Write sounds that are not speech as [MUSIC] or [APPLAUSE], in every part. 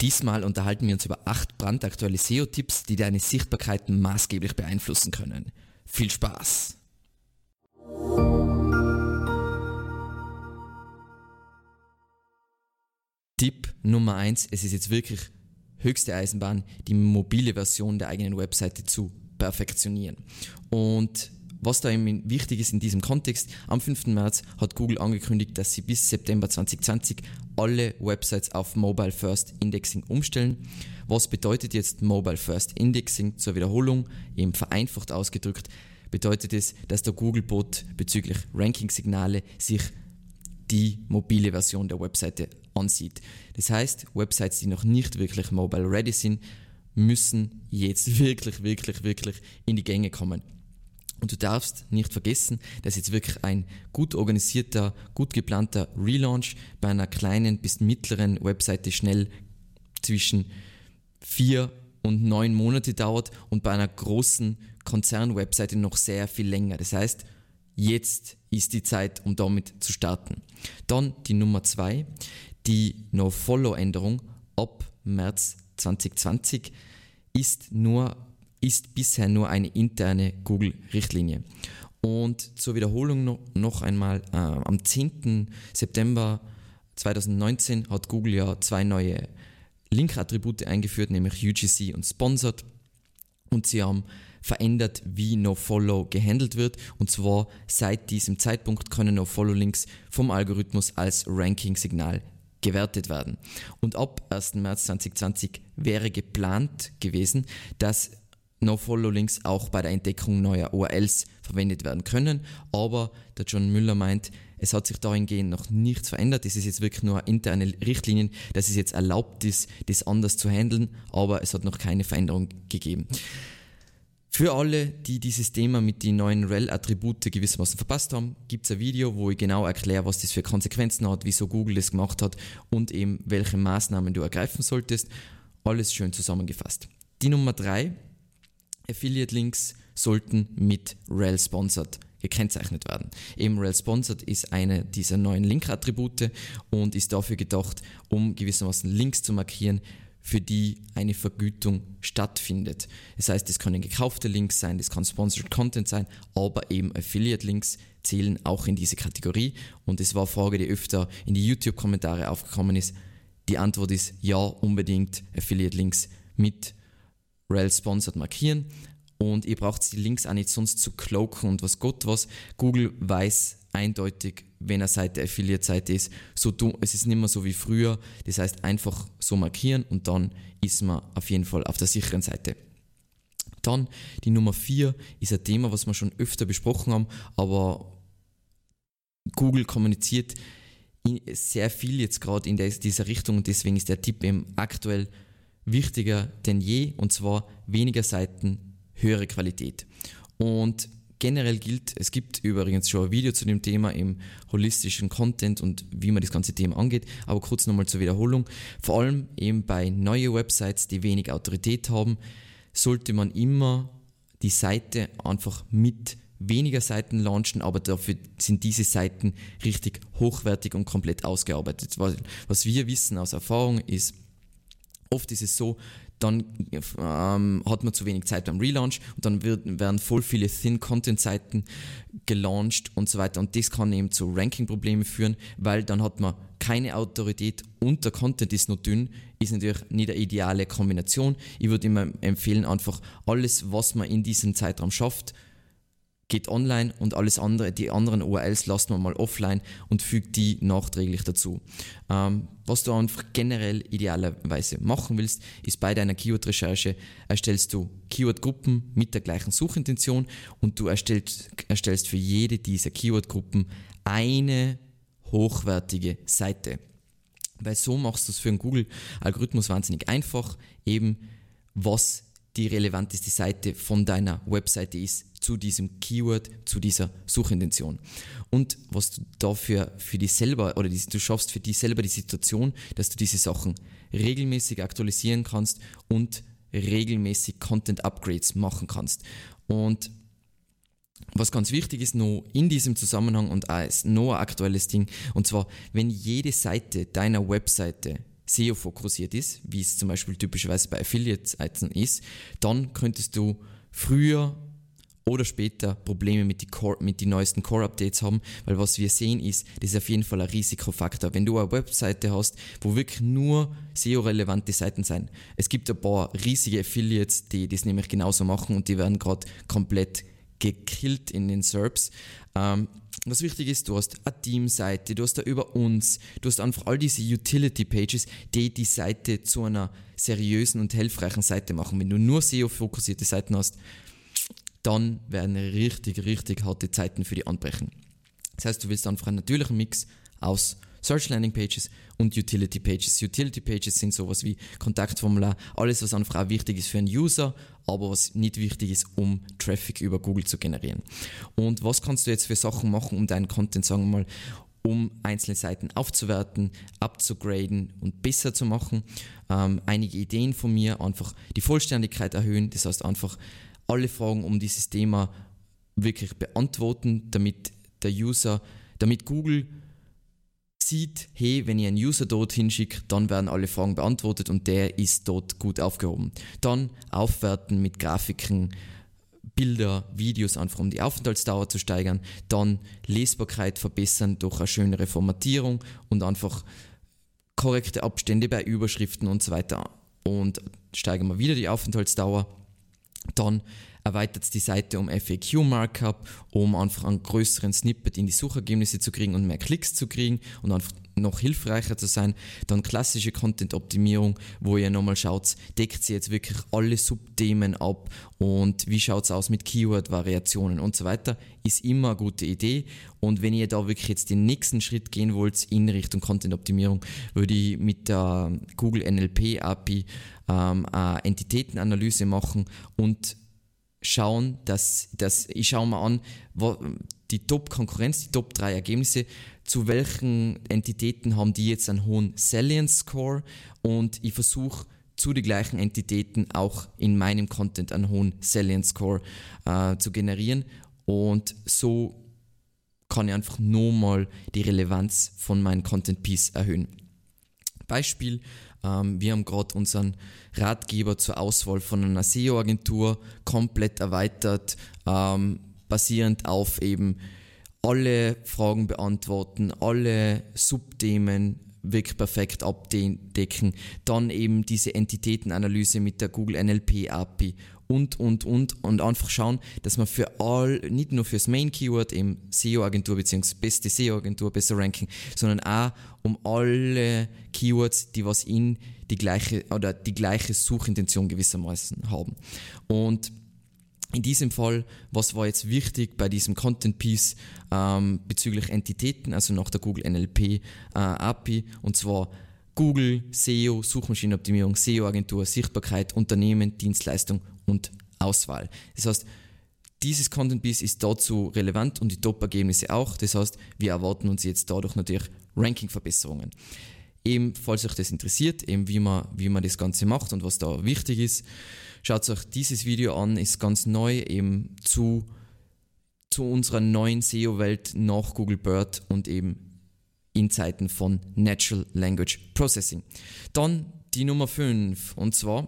Diesmal unterhalten wir uns über acht brandaktuelle SEO-Tipps, die deine Sichtbarkeit maßgeblich beeinflussen können. Viel Spaß! Tipp Nummer eins: Es ist jetzt wirklich höchste Eisenbahn, die mobile Version der eigenen Webseite zu perfektionieren. Und was da eben wichtig ist in diesem Kontext, am 5. März hat Google angekündigt, dass sie bis September 2020 alle Websites auf Mobile First Indexing umstellen. Was bedeutet jetzt Mobile First Indexing zur Wiederholung? Eben vereinfacht ausgedrückt bedeutet es, dass der Google-Bot bezüglich Ranking-Signale sich die mobile Version der Webseite ansieht. Das heißt, Websites, die noch nicht wirklich mobile ready sind, müssen jetzt [LAUGHS] wirklich, wirklich, wirklich in die Gänge kommen. Und du darfst nicht vergessen, dass jetzt wirklich ein gut organisierter, gut geplanter Relaunch bei einer kleinen bis mittleren Webseite schnell zwischen vier und neun Monate dauert und bei einer großen Konzern-Webseite noch sehr viel länger. Das heißt, jetzt ist die Zeit, um damit zu starten. Dann die Nummer zwei, die No-Follow-Änderung ab März 2020 ist nur ist bisher nur eine interne Google-Richtlinie. Und zur Wiederholung noch einmal, äh, am 10. September 2019 hat Google ja zwei neue Link-Attribute eingeführt, nämlich UGC und Sponsored. Und sie haben verändert, wie NoFollow gehandelt wird. Und zwar seit diesem Zeitpunkt können NoFollow-Links vom Algorithmus als Ranking-Signal gewertet werden. Und ab 1. März 2020 wäre geplant gewesen, dass No-Follow-Links auch bei der Entdeckung neuer URLs verwendet werden können. Aber der John Müller meint, es hat sich dahingehend noch nichts verändert. Es ist jetzt wirklich nur interne Richtlinien, dass es jetzt erlaubt ist, das anders zu handeln, aber es hat noch keine Veränderung gegeben. Für alle, die dieses Thema mit den neuen REL-Attribute gewissermaßen verpasst haben, gibt es ein Video, wo ich genau erkläre, was das für Konsequenzen hat, wieso Google das gemacht hat und eben welche Maßnahmen du ergreifen solltest. Alles schön zusammengefasst. Die Nummer drei Affiliate-Links sollten mit Rel Sponsored gekennzeichnet werden. Eben Rel Sponsored ist eine dieser neuen Link-Attribute und ist dafür gedacht, um gewissermaßen Links zu markieren, für die eine Vergütung stattfindet. Das heißt, es können gekaufte Links sein, das kann Sponsored Content sein, aber eben Affiliate-Links zählen auch in diese Kategorie. Und es war eine Frage, die öfter in die YouTube-Kommentare aufgekommen ist. Die Antwort ist ja, unbedingt Affiliate-Links mit Rel sponsored markieren und ihr braucht die Links auch nicht sonst zu cloaken und was Gott was. Google weiß eindeutig, wenn eine Seite Affiliate-Seite ist, so du, es ist nicht mehr so wie früher. Das heißt, einfach so markieren und dann ist man auf jeden Fall auf der sicheren Seite. Dann die Nummer 4 ist ein Thema, was wir schon öfter besprochen haben, aber Google kommuniziert sehr viel jetzt gerade in dieser Richtung und deswegen ist der Tipp eben aktuell wichtiger denn je und zwar weniger Seiten, höhere Qualität. Und generell gilt, es gibt übrigens schon ein Video zu dem Thema im holistischen Content und wie man das ganze Thema angeht, aber kurz nochmal zur Wiederholung. Vor allem eben bei neuen Websites, die wenig Autorität haben, sollte man immer die Seite einfach mit weniger Seiten launchen, aber dafür sind diese Seiten richtig hochwertig und komplett ausgearbeitet. Was wir wissen aus Erfahrung ist, Oft ist es so, dann ähm, hat man zu wenig Zeit beim Relaunch und dann wird, werden voll viele Thin-Content-Seiten gelauncht und so weiter. Und das kann eben zu Ranking-Problemen führen, weil dann hat man keine Autorität und der Content ist nur dünn, ist natürlich nicht eine ideale Kombination. Ich würde immer empfehlen, einfach alles, was man in diesem Zeitraum schafft, geht online und alles andere, die anderen URLs lassen wir mal offline und fügt die nachträglich dazu. Ähm, was du einfach generell idealerweise machen willst, ist bei deiner Keyword-Recherche erstellst du Keyword-Gruppen mit der gleichen Suchintention und du erstellst, erstellst für jede dieser Keyword-Gruppen eine hochwertige Seite. Weil so machst du es für einen Google-Algorithmus wahnsinnig einfach, eben was die relevanteste Seite von deiner Webseite ist zu diesem Keyword, zu dieser Suchintention. Und was du dafür für dich selber oder die, du schaffst für dich selber die Situation, dass du diese Sachen regelmäßig aktualisieren kannst und regelmäßig Content Upgrades machen kannst. Und was ganz wichtig ist noch in diesem Zusammenhang und als noch ein aktuelles Ding, und zwar, wenn jede Seite deiner Webseite SEO fokussiert ist, wie es zum Beispiel typischerweise bei Affiliate-Seiten ist, dann könntest du früher oder später Probleme mit den Core, mit die neuesten Core-Updates haben, weil was wir sehen ist, das ist auf jeden Fall ein Risikofaktor. Wenn du eine Webseite hast, wo wirklich nur SEO-relevante Seiten sind, es gibt ein paar riesige Affiliates, die das nämlich genauso machen und die werden gerade komplett gekillt in den SERPs. Ähm, was wichtig ist, du hast eine Teamseite, du hast da über uns, du hast einfach all diese Utility-Pages, die die Seite zu einer seriösen und hilfreichen Seite machen. Wenn du nur SEO-fokussierte Seiten hast, dann werden richtig, richtig harte Zeiten für die anbrechen. Das heißt, du willst einfach einen natürlichen Mix aus Search Landing Pages und Utility Pages. Utility Pages sind sowas wie Kontaktformular, alles, was einfach auch wichtig ist für einen User, aber was nicht wichtig ist, um Traffic über Google zu generieren. Und was kannst du jetzt für Sachen machen, um deinen Content, sagen wir mal, um einzelne Seiten aufzuwerten, abzugraden und besser zu machen. Ähm, einige Ideen von mir, einfach die Vollständigkeit erhöhen, das heißt einfach alle Fragen um dieses Thema wirklich beantworten, damit der User, damit Google sieht, hey, wenn ich einen User dort hinschicke, dann werden alle Fragen beantwortet und der ist dort gut aufgehoben. Dann aufwerten mit Grafiken, Bilder, Videos, einfach um die Aufenthaltsdauer zu steigern. Dann Lesbarkeit verbessern durch eine schönere Formatierung und einfach korrekte Abstände bei Überschriften und so weiter. Und steigern wir wieder die Aufenthaltsdauer. Dann erweitert die Seite um FAQ-Markup, um einfach einen größeren Snippet in die Suchergebnisse zu kriegen und mehr Klicks zu kriegen und einfach noch hilfreicher zu sein. Dann klassische Content-Optimierung, wo ihr nochmal schaut, deckt sie jetzt wirklich alle Subthemen ab und wie schaut es aus mit Keyword-Variationen und so weiter, ist immer eine gute Idee. Und wenn ihr da wirklich jetzt den nächsten Schritt gehen wollt in Richtung Content-Optimierung, würde ich mit der Google NLP API ähm, eine Entitätenanalyse machen und schauen, dass, dass ich schaue mal an, wo, die Top-Konkurrenz, die Top 3 Ergebnisse, zu welchen Entitäten haben die jetzt einen hohen Salience Score und ich versuche zu den gleichen Entitäten auch in meinem Content einen hohen Salience Score äh, zu generieren und so kann ich einfach nochmal die Relevanz von meinem Content Piece erhöhen. Beispiel, ähm, wir haben gerade unseren Ratgeber zur Auswahl von einer SEO-Agentur komplett erweitert, ähm, basierend auf eben alle Fragen beantworten, alle Subthemen wirklich perfekt abdecken, dann eben diese Entitätenanalyse mit der Google NLP API und, und, und, und einfach schauen, dass man für all, nicht nur fürs Main Keyword, eben SEO-Agentur bzw. beste SEO-Agentur, besser Ranking, sondern auch um alle Keywords, die was in die gleiche oder die gleiche Suchintention gewissermaßen haben. Und in diesem Fall, was war jetzt wichtig bei diesem Content Piece ähm, bezüglich Entitäten, also nach der Google NLP äh, API, und zwar Google, SEO, Suchmaschinenoptimierung, SEO-Agentur, Sichtbarkeit, Unternehmen, Dienstleistung und Auswahl. Das heißt, dieses Content Piece ist dazu relevant und die Top-Ergebnisse auch. Das heißt, wir erwarten uns jetzt dadurch natürlich Ranking-Verbesserungen. Eben, falls euch das interessiert, eben wie man, wie man das Ganze macht und was da wichtig ist, schaut euch dieses Video an, ist ganz neu eben zu, zu unserer neuen SEO-Welt nach Google Bird und eben in Zeiten von Natural Language Processing. Dann die Nummer 5 und zwar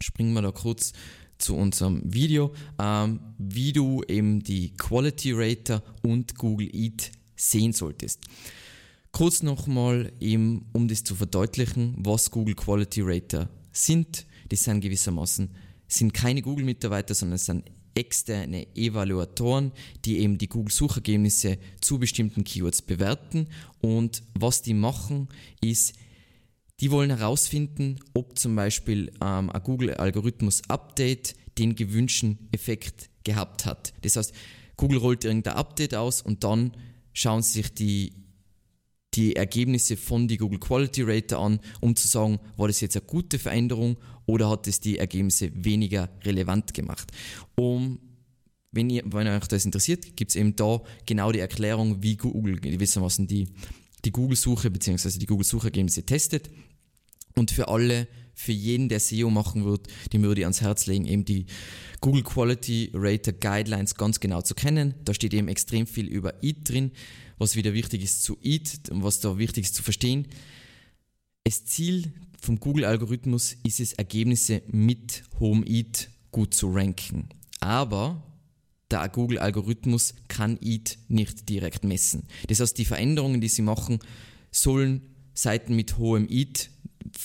springen wir da kurz zu unserem Video, ähm, wie du eben die Quality Rater und Google Eat sehen solltest. Kurz nochmal eben, um das zu verdeutlichen, was Google Quality Rater sind. Das sind gewissermaßen sind keine Google-Mitarbeiter, sondern es sind externe Evaluatoren, die eben die Google-Suchergebnisse zu bestimmten Keywords bewerten. Und was die machen, ist, die wollen herausfinden, ob zum Beispiel ähm, ein Google-Algorithmus-Update den gewünschten Effekt gehabt hat. Das heißt, Google rollt irgendein Update aus und dann schauen sie sich die die Ergebnisse von die Google Quality Rater an, um zu sagen, war das jetzt eine gute Veränderung oder hat es die Ergebnisse weniger relevant gemacht. Um, wenn, ihr, wenn euch das interessiert, gibt es eben da genau die Erklärung, wie Google gewissermaßen die, die Google-Suche bzw. die Google-Suchergebnisse testet. Und für alle, für jeden, der SEO machen wird, dem würde ich ans Herz legen, eben die Google Quality Rater Guidelines ganz genau zu kennen. Da steht eben extrem viel über EAT drin was wieder wichtig ist zu EAT und was da wichtig ist zu verstehen. das Ziel vom Google-Algorithmus ist es, Ergebnisse mit Home Eat gut zu ranken. Aber der Google-Algorithmus kann EAT nicht direkt messen. Das heißt, die Veränderungen, die sie machen, sollen Seiten mit hohem EAT,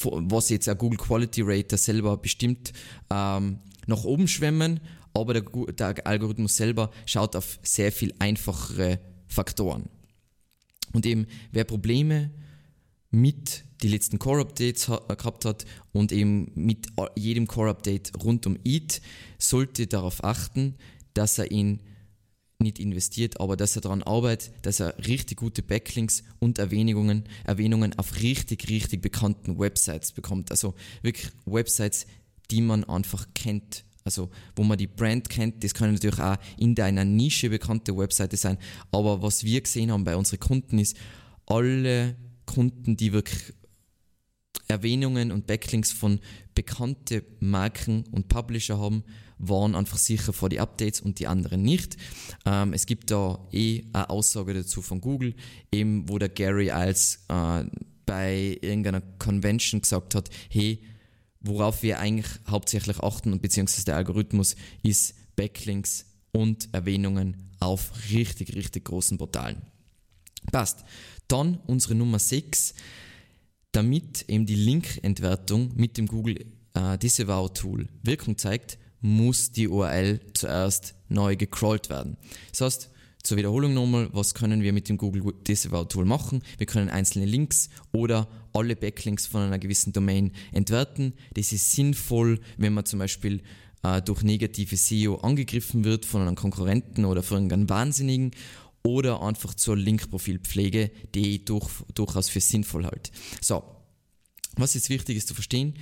was jetzt ein Google Quality Rater selber bestimmt, ähm, nach oben schwemmen, aber der, der Algorithmus selber schaut auf sehr viel einfachere Faktoren. Und eben, wer Probleme mit die letzten Core-Updates gehabt hat und eben mit jedem Core-Update rund um EAT, sollte darauf achten, dass er ihn nicht investiert, aber dass er daran arbeitet, dass er richtig gute Backlinks und Erwähnungen, Erwähnungen auf richtig, richtig bekannten Websites bekommt. Also wirklich Websites, die man einfach kennt. Also wo man die Brand kennt, das können natürlich auch in deiner Nische bekannte Webseite sein. Aber was wir gesehen haben bei unseren Kunden ist, alle Kunden, die wirklich Erwähnungen und Backlinks von bekannten Marken und Publisher haben, waren einfach sicher vor die Updates und die anderen nicht. Ähm, es gibt da eh eine Aussage dazu von Google, eben wo der Gary als äh, bei irgendeiner Convention gesagt hat, hey, worauf wir eigentlich hauptsächlich achten und beziehungsweise der Algorithmus ist Backlinks und Erwähnungen auf richtig, richtig großen Portalen. Passt. Dann unsere Nummer 6 damit eben die Link-Entwertung mit dem Google äh, Disavow Tool Wirkung zeigt, muss die URL zuerst neu gecrawlt werden. Das heißt, zur Wiederholung nochmal, was können wir mit dem Google Disavow Tool machen? Wir können einzelne Links oder alle Backlinks von einer gewissen Domain entwerten. Das ist sinnvoll, wenn man zum Beispiel äh, durch negative SEO angegriffen wird von einem Konkurrenten oder von einem Wahnsinnigen oder einfach zur Linkprofilpflege, die ich durch, durchaus für sinnvoll halte. So, was jetzt wichtig ist zu verstehen,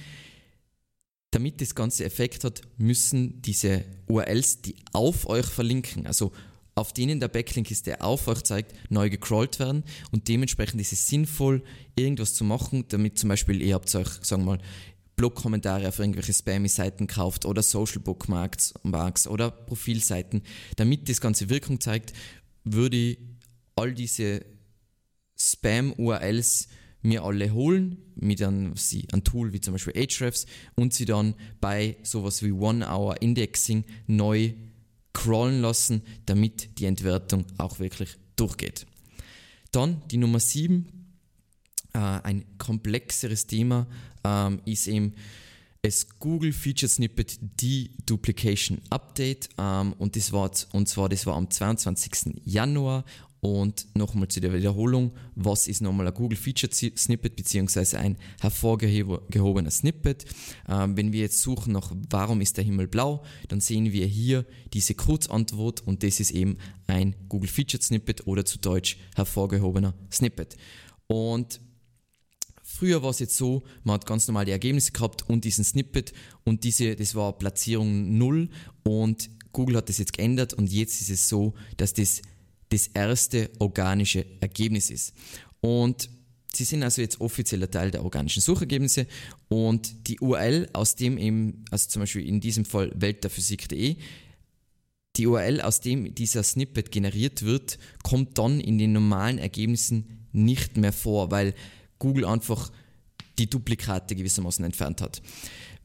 damit das Ganze Effekt hat, müssen diese URLs, die auf euch verlinken, also auf denen der Backlink ist, der auf euch zeigt, neu gecrawlt werden. Und dementsprechend ist es sinnvoll, irgendwas zu machen, damit zum Beispiel ihr habt euch, sagen wir mal, Blog-Kommentare auf irgendwelche Spammy-Seiten kauft oder Social Bookmarks oder Profilseiten, damit das Ganze Wirkung zeigt, würde ich all diese Spam-URLs mir alle holen mit einem, einem Tool wie zum Beispiel Ahrefs und sie dann bei sowas wie One-Hour-Indexing neu crawlen lassen, damit die Entwertung auch wirklich durchgeht. Dann die Nummer 7, äh, ein komplexeres Thema, ähm, ist eben das Google Feature Snippet Deduplication Update ähm, und, das war, und zwar das war am 22. Januar und nochmal zu der Wiederholung, was ist nochmal ein Google Feature Snippet beziehungsweise ein hervorgehobener Snippet. Ähm, wenn wir jetzt suchen nach warum ist der Himmel blau, dann sehen wir hier diese Kurzantwort und das ist eben ein Google Feature Snippet oder zu Deutsch hervorgehobener Snippet. Und Früher war es jetzt so, man hat ganz normal die Ergebnisse gehabt und diesen Snippet und diese, das war Platzierung 0 und Google hat das jetzt geändert und jetzt ist es so, dass das das erste organische Ergebnis ist. Und sie sind also jetzt offizieller Teil der organischen Suchergebnisse und die URL, aus dem eben, also zum Beispiel in diesem Fall weltderphysik.de, die URL, aus dem dieser Snippet generiert wird, kommt dann in den normalen Ergebnissen nicht mehr vor, weil Google einfach die Duplikate gewissermaßen entfernt hat.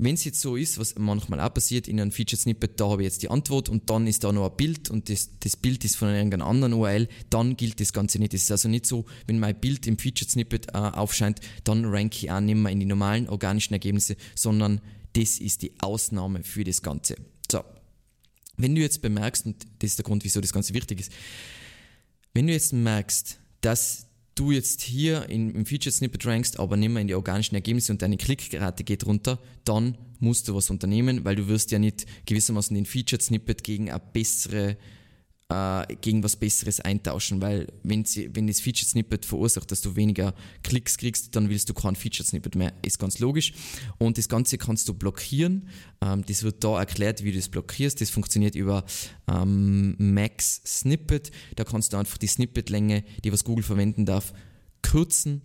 Wenn es jetzt so ist, was manchmal auch passiert in einem Feature Snippet, da habe ich jetzt die Antwort und dann ist da noch ein Bild und das, das Bild ist von irgendeiner anderen URL, dann gilt das Ganze nicht. Es ist also nicht so, wenn mein Bild im Feature Snippet äh, aufscheint, dann ranke ich auch nicht mehr in die normalen organischen Ergebnisse, sondern das ist die Ausnahme für das Ganze. So. Wenn du jetzt bemerkst, und das ist der Grund, wieso das Ganze wichtig ist, wenn du jetzt merkst, dass du jetzt hier in, im Feature Snippet rankst, aber nicht mehr in die organischen Ergebnisse und deine Klickrate geht runter, dann musst du was unternehmen, weil du wirst ja nicht gewissermaßen den Feature Snippet gegen eine bessere äh, gegen was Besseres eintauschen, weil wenn, sie, wenn das Feature Snippet verursacht, dass du weniger Klicks kriegst, dann willst du kein Feature Snippet mehr. Ist ganz logisch. Und das Ganze kannst du blockieren. Ähm, das wird da erklärt, wie du das blockierst. Das funktioniert über ähm, Max Snippet. Da kannst du einfach die Snippetlänge, die was Google verwenden darf, kürzen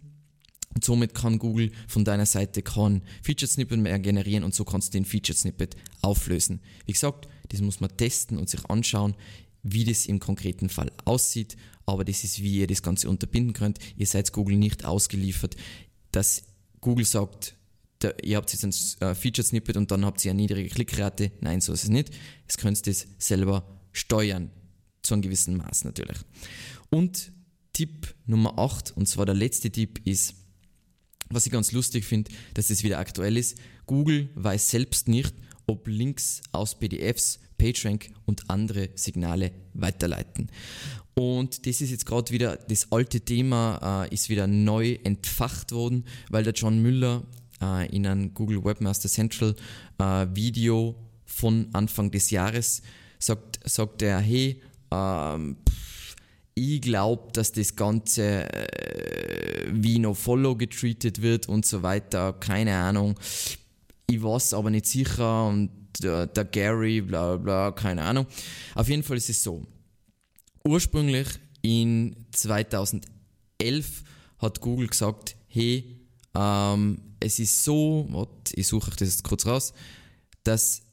und somit kann Google von deiner Seite kein Feature Snippet mehr generieren und so kannst du den Feature Snippet auflösen. Wie gesagt, das muss man testen und sich anschauen wie das im konkreten Fall aussieht, aber das ist, wie ihr das Ganze unterbinden könnt. Ihr seid Google nicht ausgeliefert, dass Google sagt, da, ihr habt jetzt ein äh, Featured Snippet und dann habt ihr eine niedrige Klickrate. Nein, so ist es nicht. Jetzt könnt das selber steuern. Zu einem gewissen Maß natürlich. Und Tipp Nummer 8, und zwar der letzte Tipp ist, was ich ganz lustig finde, dass das wieder aktuell ist. Google weiß selbst nicht, ob Links aus PDFs, PageRank und andere Signale weiterleiten. Und das ist jetzt gerade wieder, das alte Thema äh, ist wieder neu entfacht worden, weil der John Müller äh, in einem Google Webmaster Central äh, Video von Anfang des Jahres sagt, sagt er, hey, ähm, ich glaube, dass das Ganze äh, wie No Follow getreatet wird und so weiter. Keine Ahnung. Ich weiß aber nicht sicher und der, der Gary, bla bla, keine Ahnung. Auf jeden Fall ist es so. Ursprünglich in 2011 hat Google gesagt, hey, ähm, es ist so, warte, ich suche das jetzt kurz raus, dass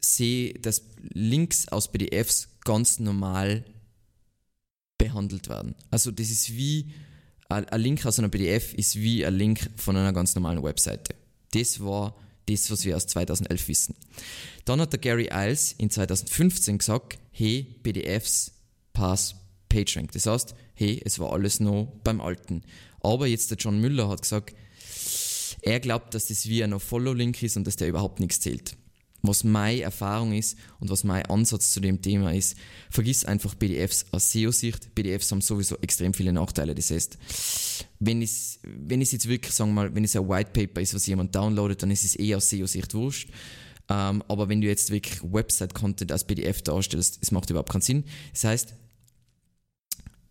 sie, dass Links aus PDFs ganz normal behandelt werden. Also das ist wie, ein Link aus einer PDF ist wie ein Link von einer ganz normalen Webseite. Das war das, was wir aus 2011 wissen. Dann hat der Gary Iles in 2015 gesagt, hey, PDFs pass PageRank. Das heißt, hey, es war alles noch beim Alten. Aber jetzt der John Müller hat gesagt, er glaubt, dass das wie ein Follow-Link ist und dass der überhaupt nichts zählt was meine Erfahrung ist und was mein Ansatz zu dem Thema ist, vergiss einfach PDFs aus SEO-Sicht. PDFs haben sowieso extrem viele Nachteile. Das heißt, wenn es wenn es jetzt wirklich, sagen wir mal, wenn es ein White Paper ist, was jemand downloadet, dann ist es eh aus SEO-Sicht wurscht. Ähm, aber wenn du jetzt wirklich Website-Content als PDF darstellst, es macht überhaupt keinen Sinn. Das heißt,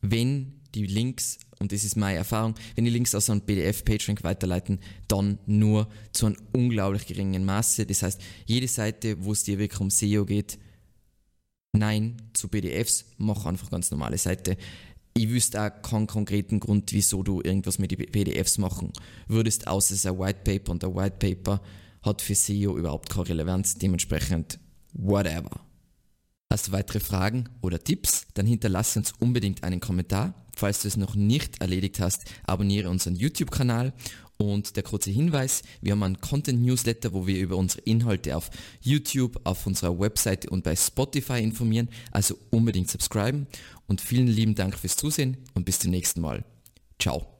wenn die Links und das ist meine Erfahrung, wenn die Links aus einem PDF-PageRank weiterleiten, dann nur zu einem unglaublich geringen Maße. Das heißt, jede Seite, wo es dir wirklich um SEO geht, nein zu PDFs, mach einfach ganz normale Seite. Ich wüsste auch keinen konkreten Grund, wieso du irgendwas mit den PDFs machen würdest, außer es ist ein White Paper und ein White Paper hat für SEO überhaupt keine Relevanz, dementsprechend whatever. Hast du weitere Fragen oder Tipps? Dann hinterlasse uns unbedingt einen Kommentar. Falls du es noch nicht erledigt hast, abonniere unseren YouTube-Kanal. Und der kurze Hinweis, wir haben einen Content-Newsletter, wo wir über unsere Inhalte auf YouTube, auf unserer Webseite und bei Spotify informieren. Also unbedingt subscriben. Und vielen lieben Dank fürs Zusehen und bis zum nächsten Mal. Ciao.